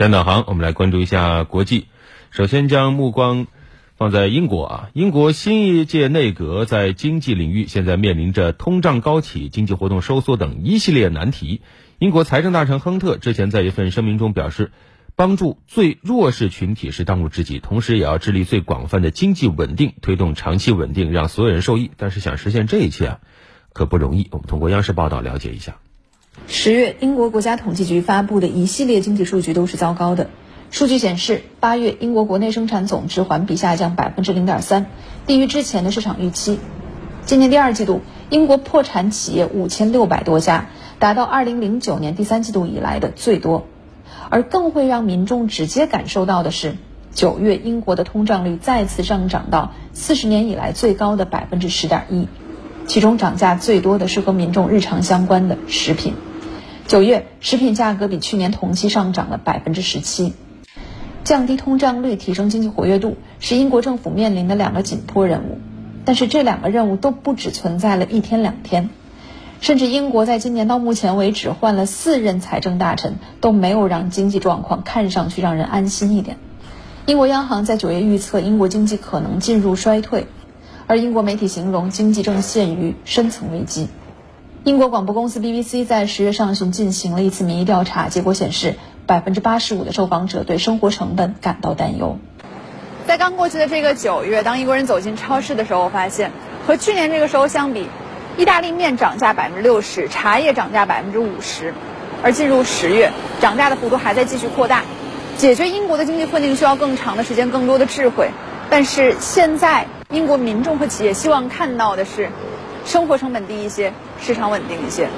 先导航，我们来关注一下国际。首先将目光放在英国啊，英国新一届内阁在经济领域现在面临着通胀高企、经济活动收缩等一系列难题。英国财政大臣亨特之前在一份声明中表示，帮助最弱势群体是当务之急，同时也要致力最广泛的经济稳定，推动长期稳定，让所有人受益。但是想实现这一切啊，可不容易。我们通过央视报道了解一下。十月，英国国家统计局发布的一系列经济数据都是糟糕的。数据显示，八月英国国内生产总值环比下降百分之零点三，低于之前的市场预期。今年第二季度，英国破产企业五千六百多家，达到二零零九年第三季度以来的最多。而更会让民众直接感受到的是，九月英国的通胀率再次上涨到四十年以来最高的百分之十点一，其中涨价最多的是和民众日常相关的食品。九月食品价格比去年同期上涨了百分之十七，降低通胀率、提升经济活跃度是英国政府面临的两个紧迫任务，但是这两个任务都不只存在了一天两天，甚至英国在今年到目前为止换了四任财政大臣，都没有让经济状况看上去让人安心一点。英国央行在九月预测英国经济可能进入衰退，而英国媒体形容经济正陷于深层危机。英国广播公司 BBC 在十月上旬进行了一次民意调查，结果显示，百分之八十五的受访者对生活成本感到担忧。在刚过去的这个九月，当英国人走进超市的时候，发现和去年这个时候相比，意大利面涨价百分之六十，茶叶涨价百分之五十。而进入十月，涨价的幅度还在继续扩大。解决英国的经济困境需要更长的时间、更多的智慧。但是现在，英国民众和企业希望看到的是。生活成本低一些，市场稳定一些。